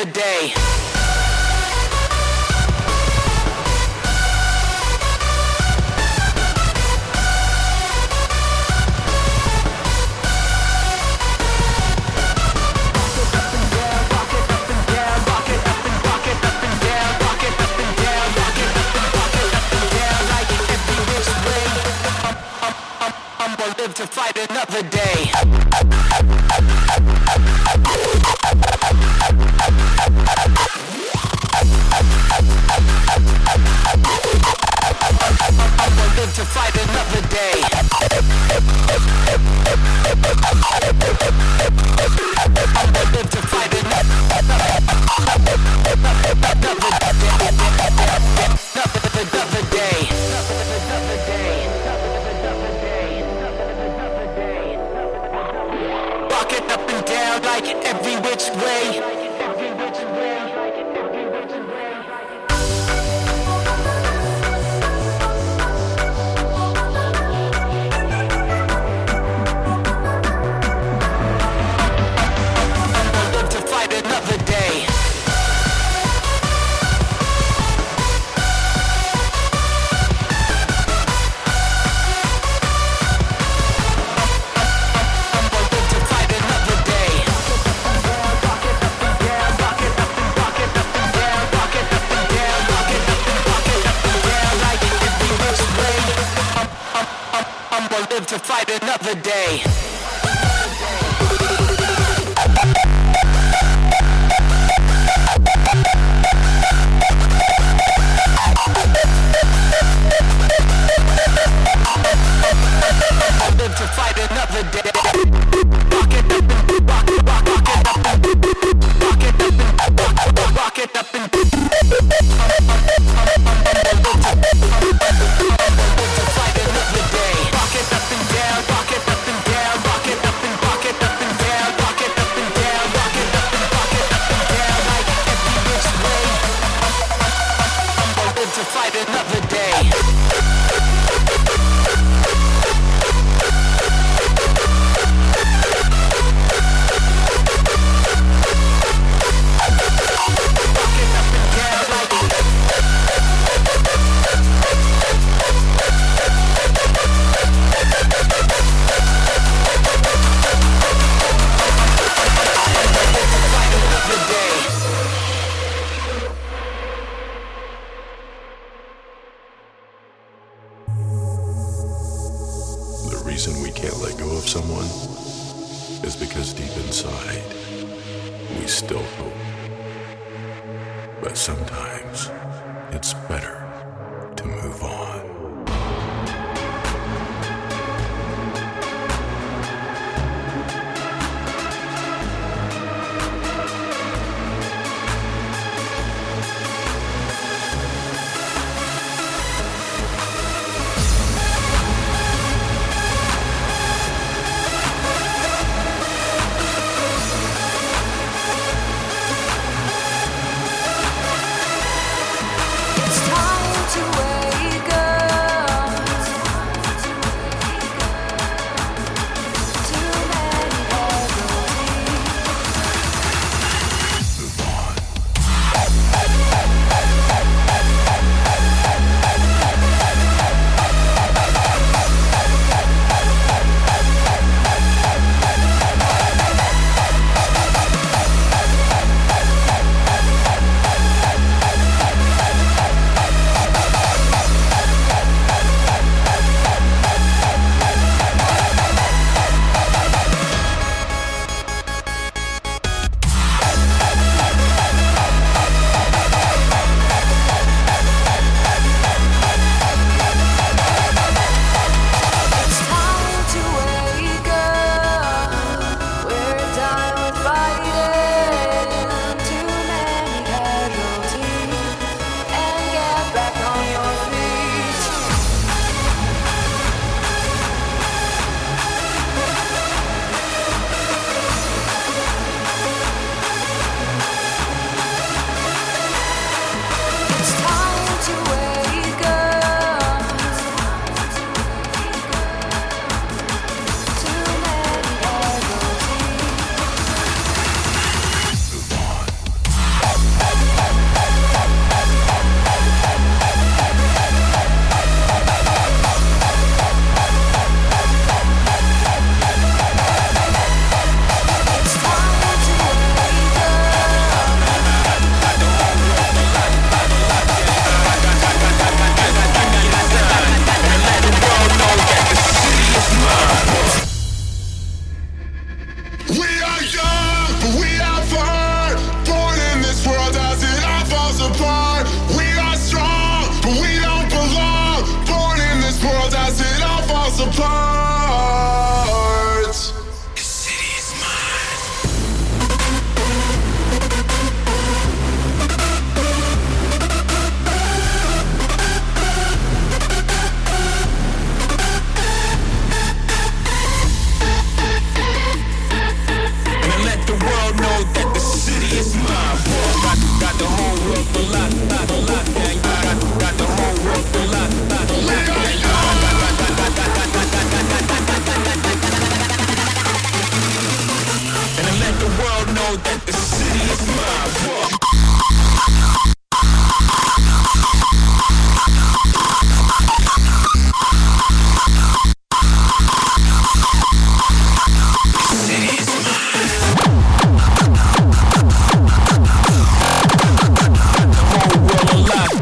another day.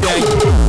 bang.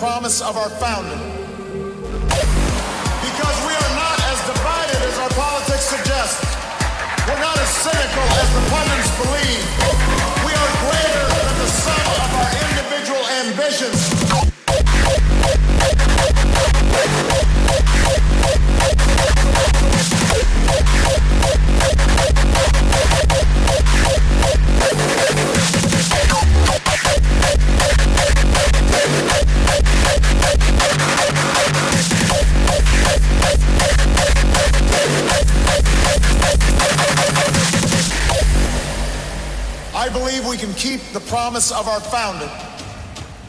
Promise of our founding. Because we are not as divided as our politics suggest. We're not as cynical as the pundits believe. We are greater than the sum of our individual ambitions. Keep the promise of our founding.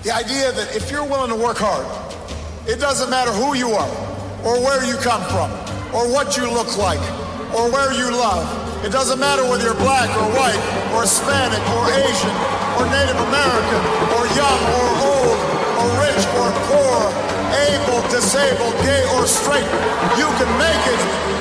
The idea that if you're willing to work hard, it doesn't matter who you are, or where you come from, or what you look like, or where you love. It doesn't matter whether you're black or white, or Hispanic or Asian, or Native American, or young or old, or rich or poor, able, disabled, gay or straight. You can make it.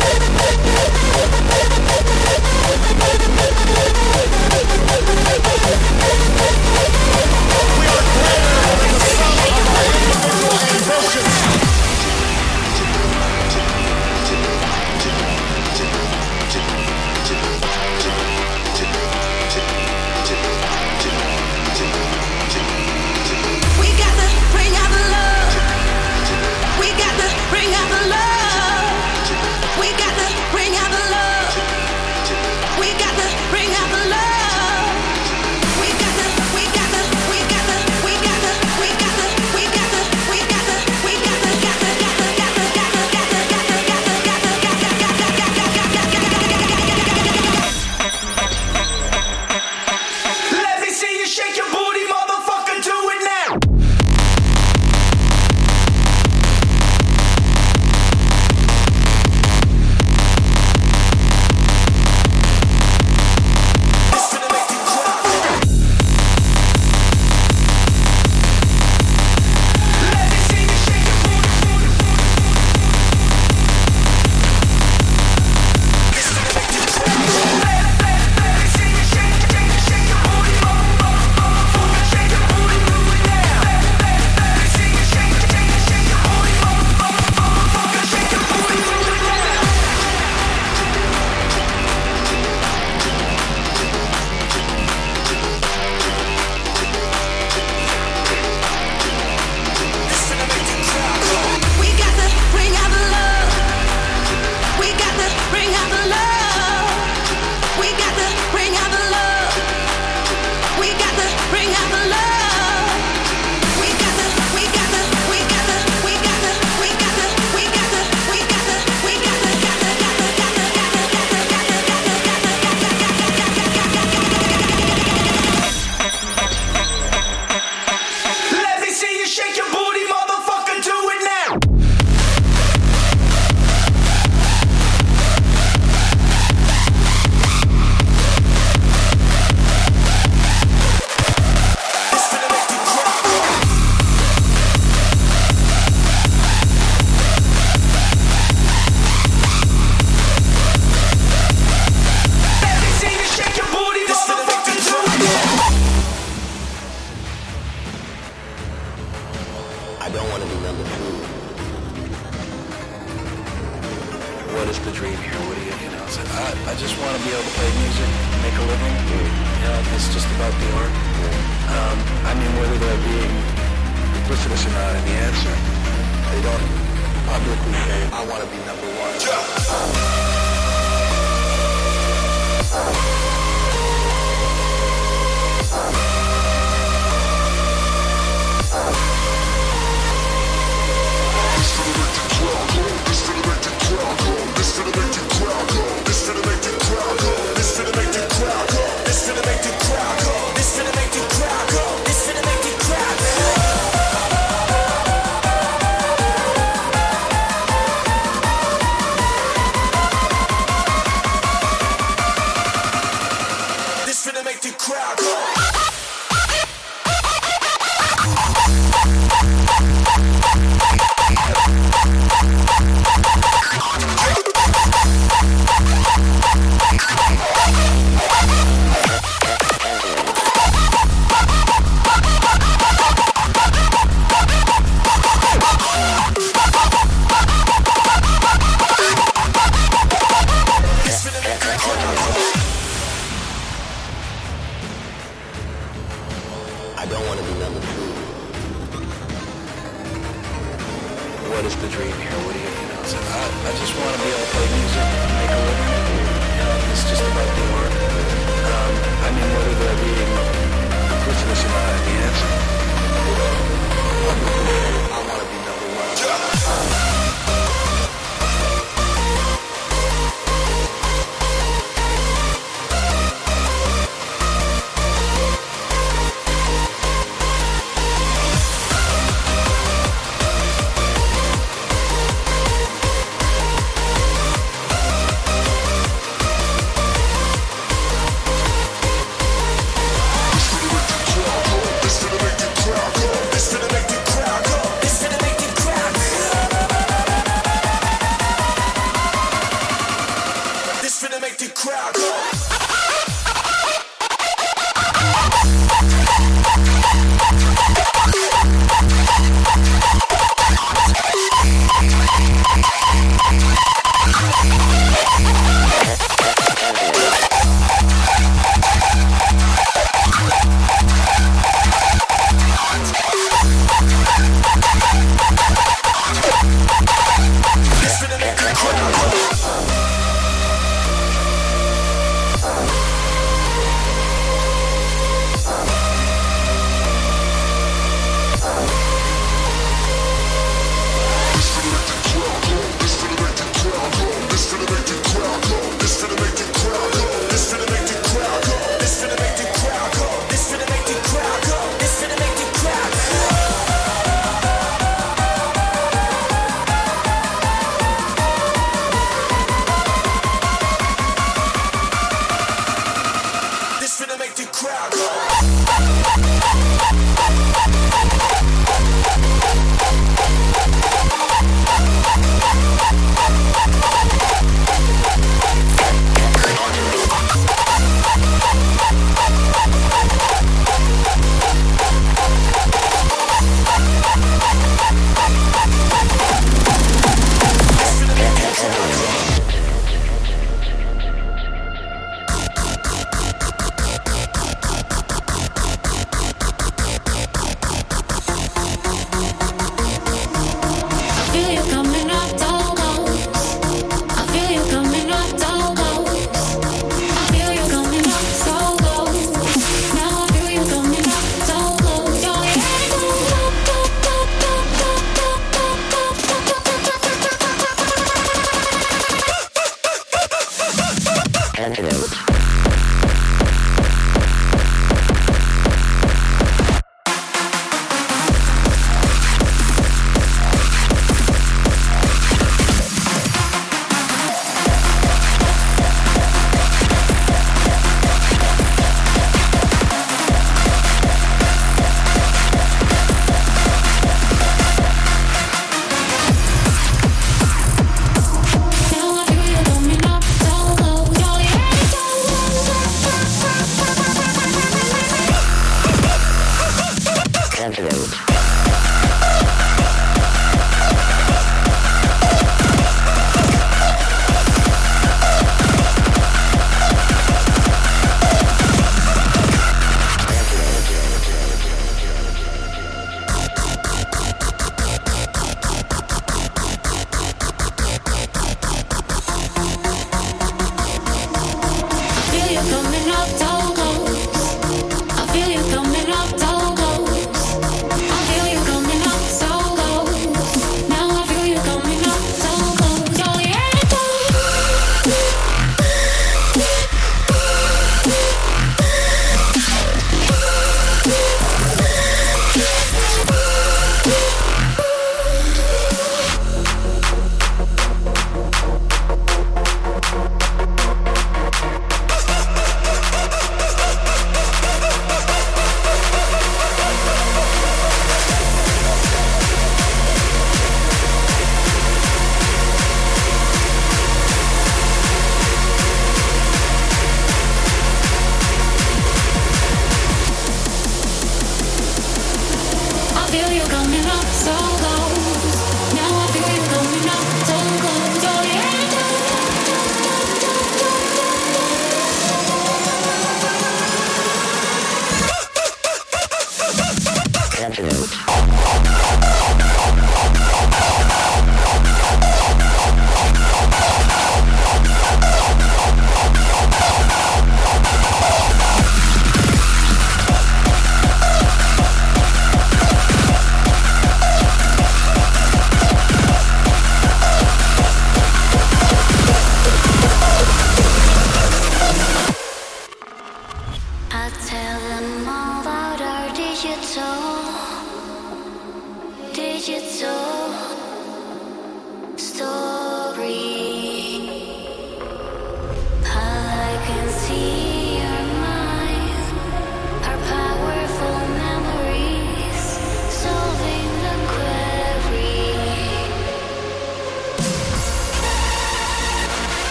Thank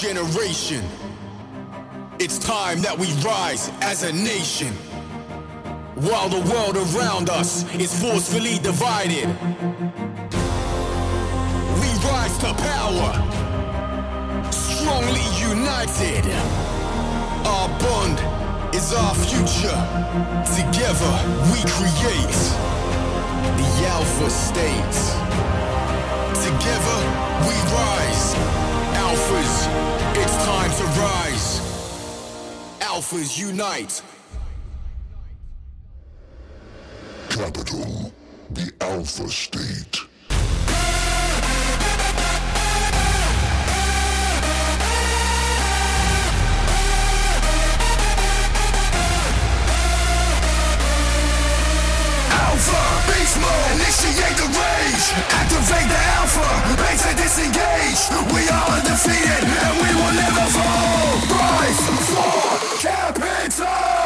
generation. It's time that we rise as a nation. While the world around us is forcefully divided, we rise to power, strongly united. Our bond is our future. Together we create the Alpha States. Together we rise. Alphas, it's time to rise. Alphas unite. QAPITAL, the Alpha State. Beast mode, initiate the rage. Activate the alpha, base and disengage. We are undefeated and we will never fall. Rise for QAPITAL.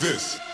This.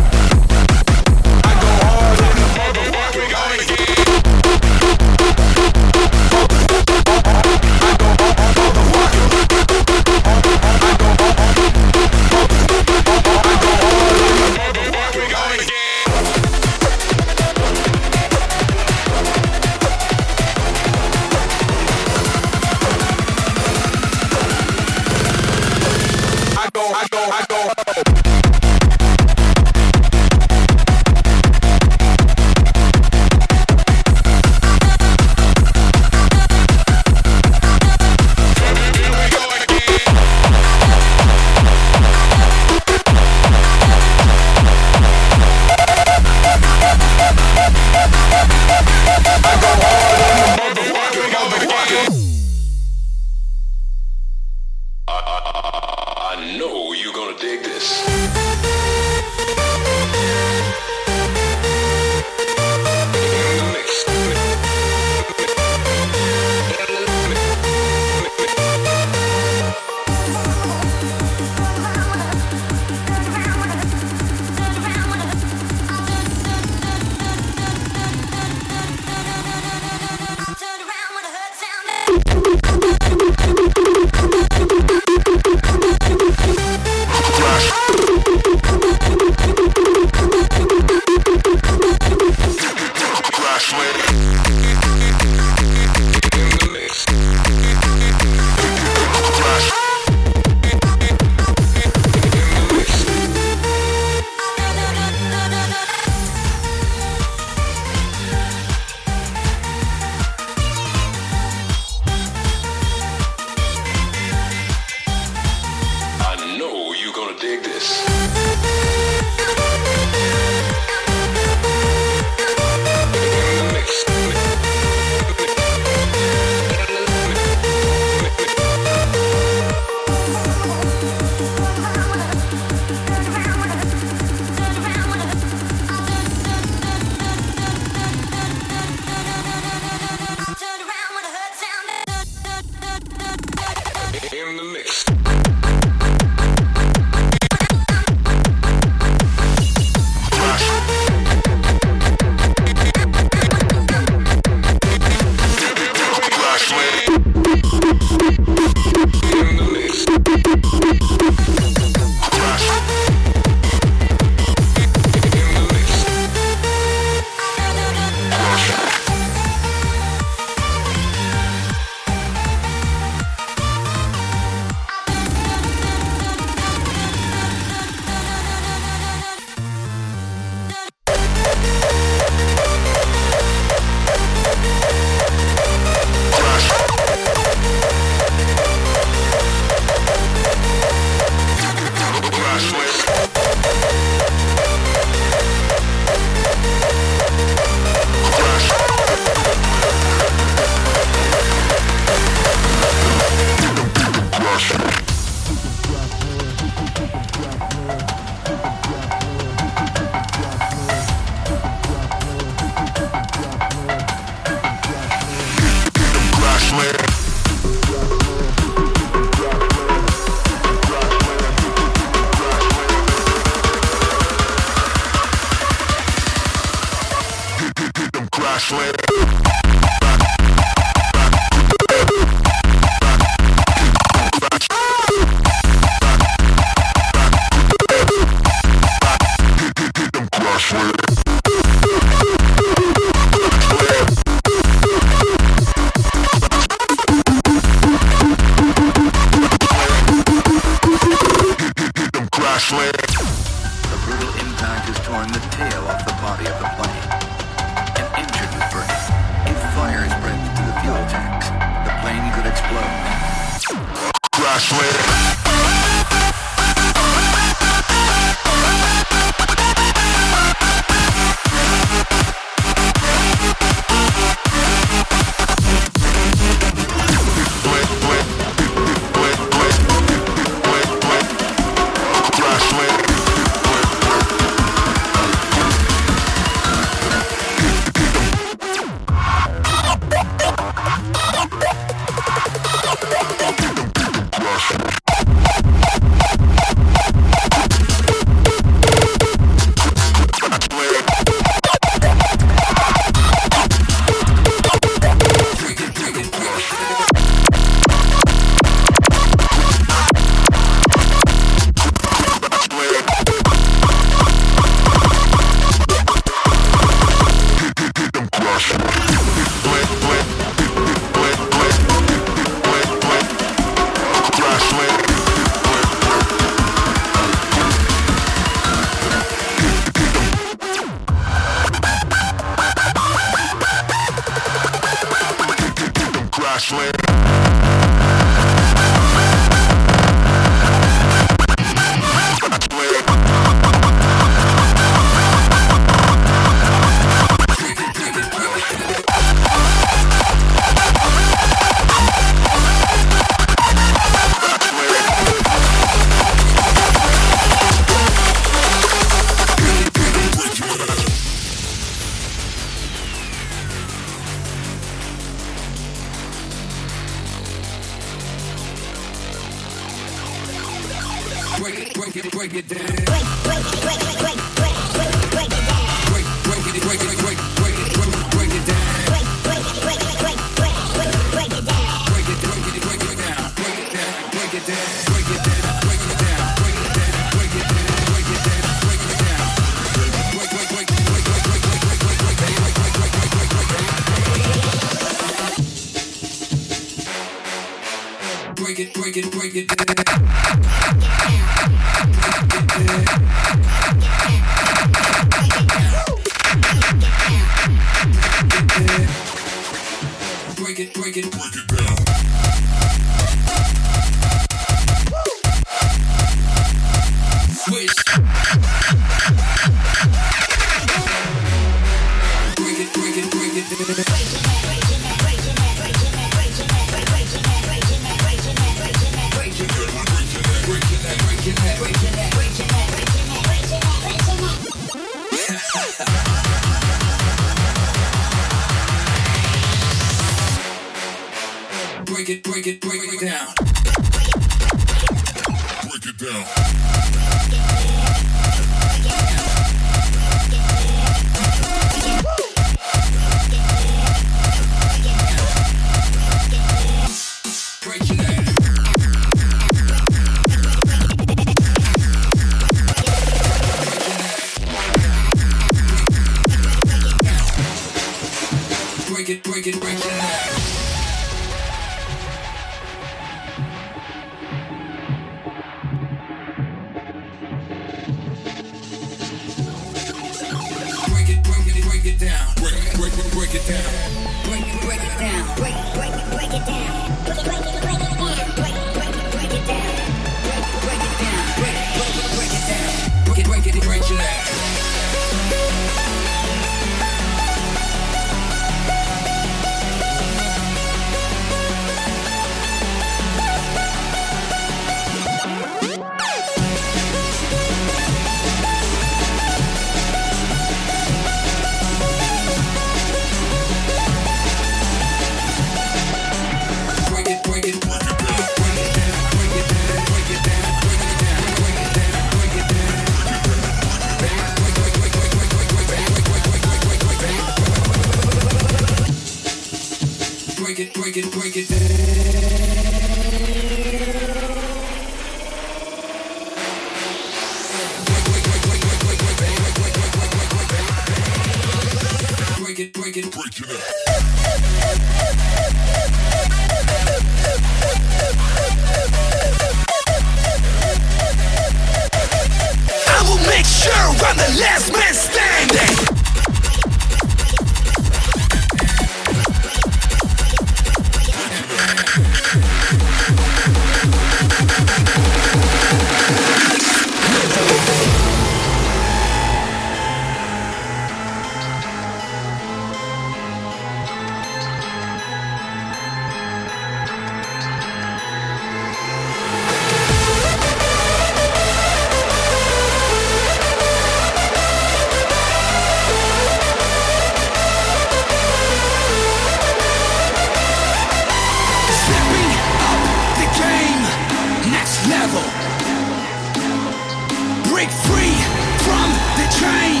break free from the chain.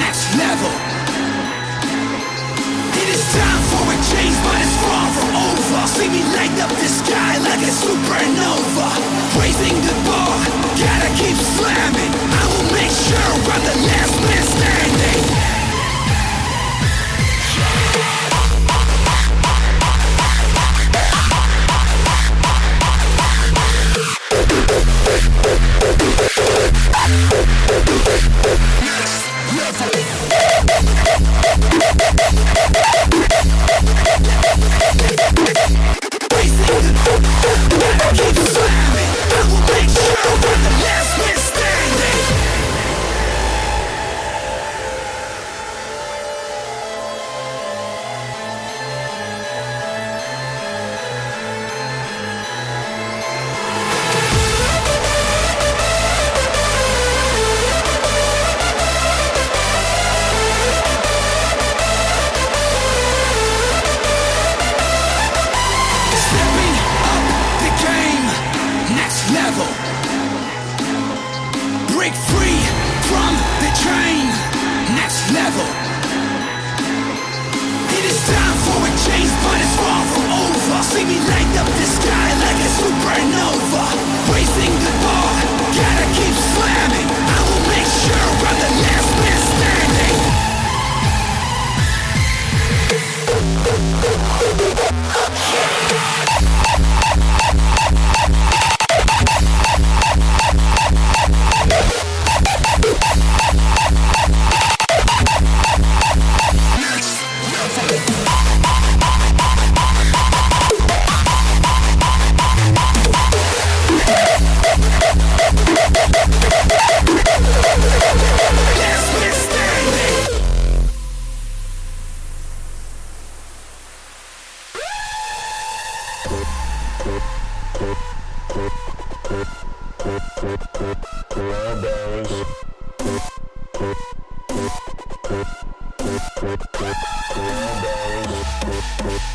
Next level. It is time for a change, but it's far from over. See me light up the sky like a supernova. Raising the bar, gotta keep slamming. I will make sure I'm the last man standing.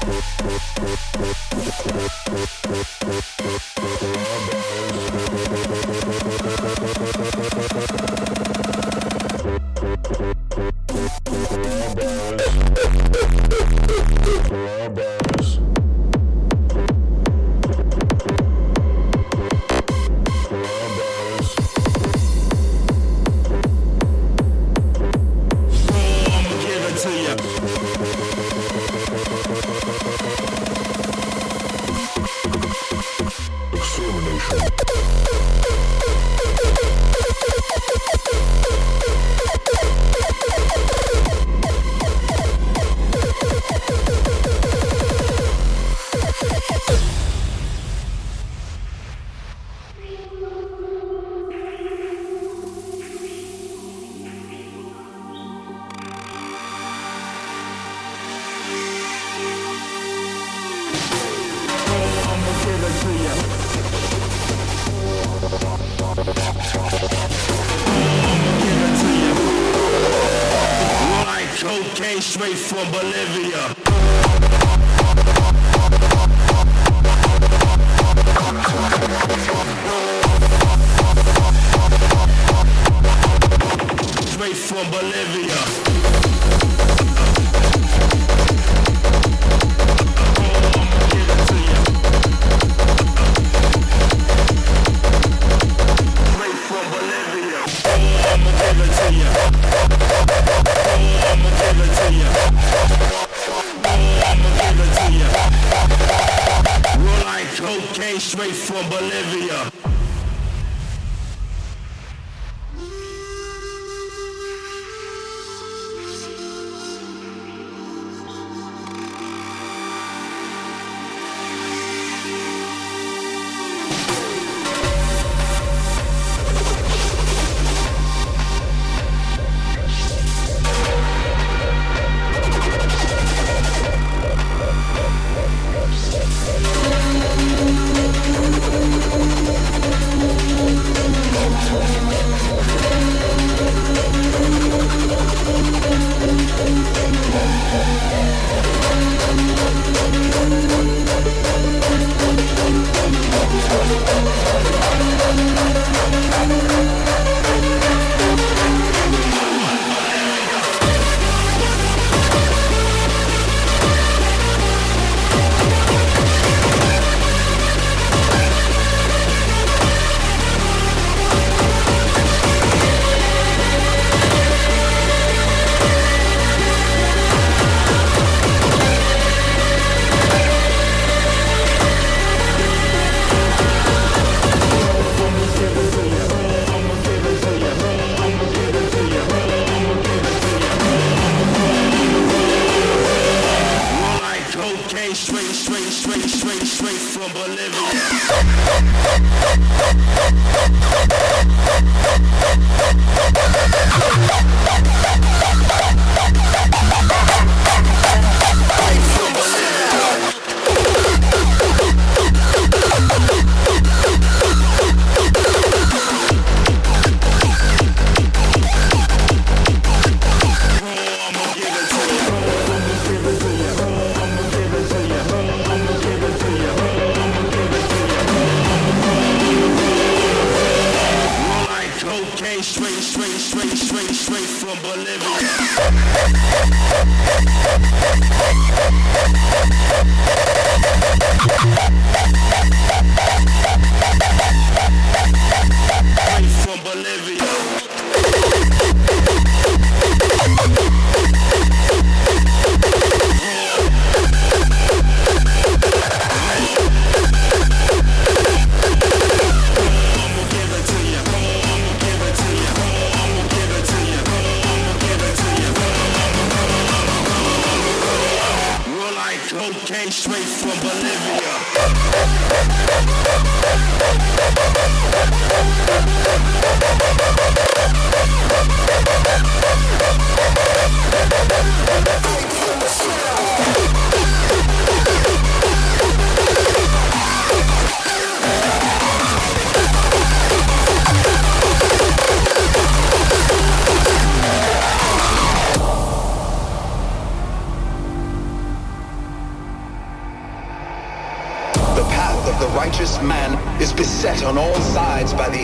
Thank you.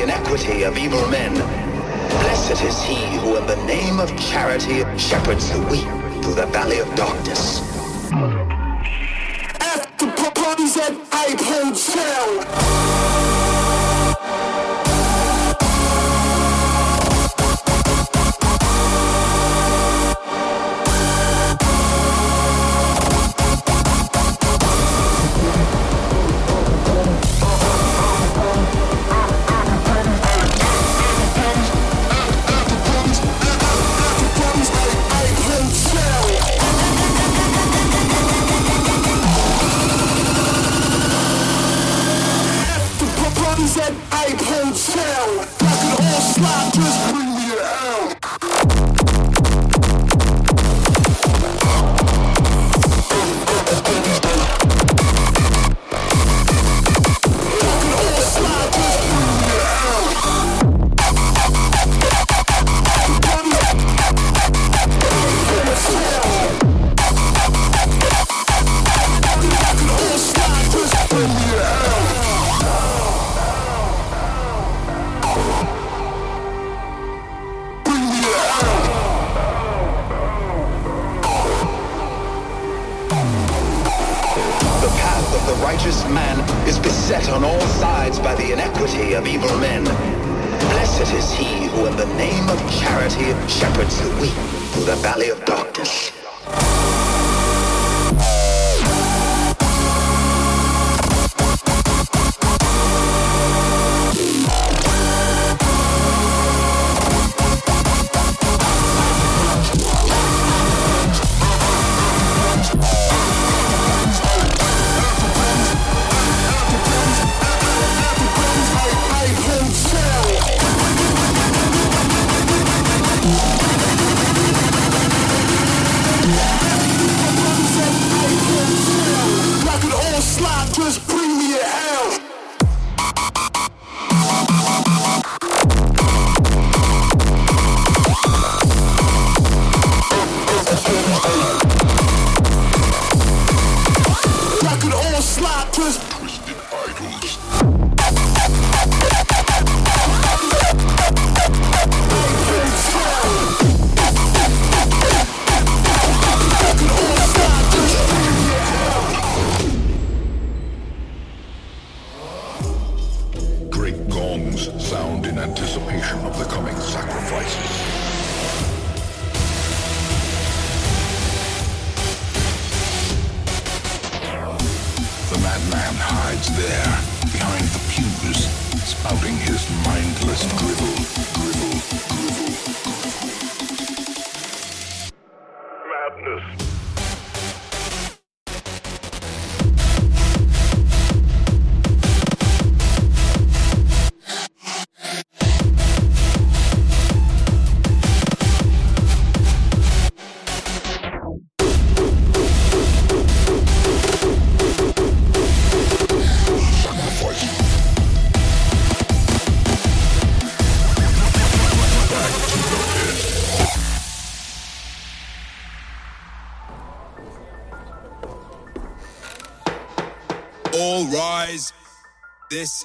inequity of evil men. Blessed is he who in the name of charity shepherds the weak through the valley of darkness. At the parties I Hotel.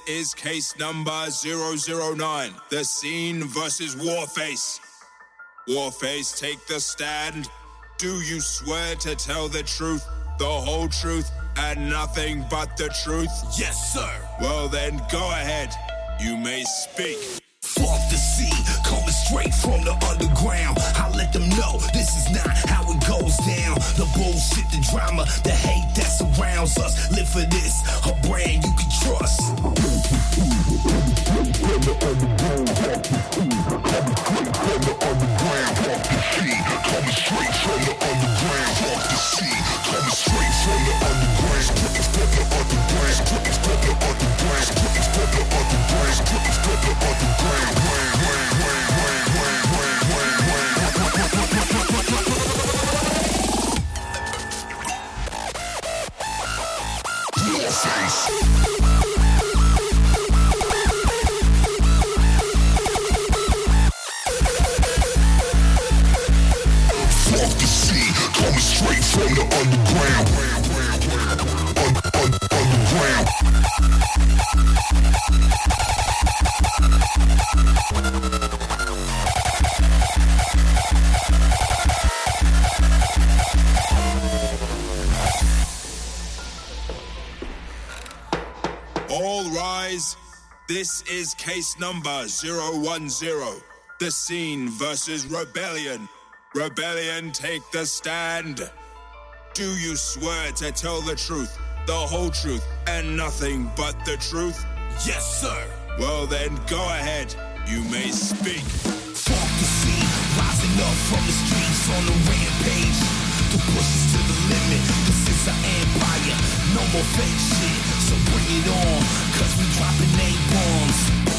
Is case number 009. The scene versus Warface. Warface, take the stand. Do you swear to tell the truth, the whole truth, and nothing but the truth? Yes, sir. Well, then go ahead. You may speak. Fuck the scene, coming straight from the underground. I let them know this is not how it goes down. The bullshit, the drama, the hate that surrounds us. Live for this, a brand you can trust. Fuck case number 010. The scene versus Rebelion. Rebelion, take the stand. Do you swear to tell the truth, the whole truth, and nothing but the truth? Yes, sir. Well, then go ahead. You may speak. Fuck the scene, rising up from the streets on the rampage. To push us to the limit, this is our empire. No more fake shit, so bring it on, cause we dropping A bombs.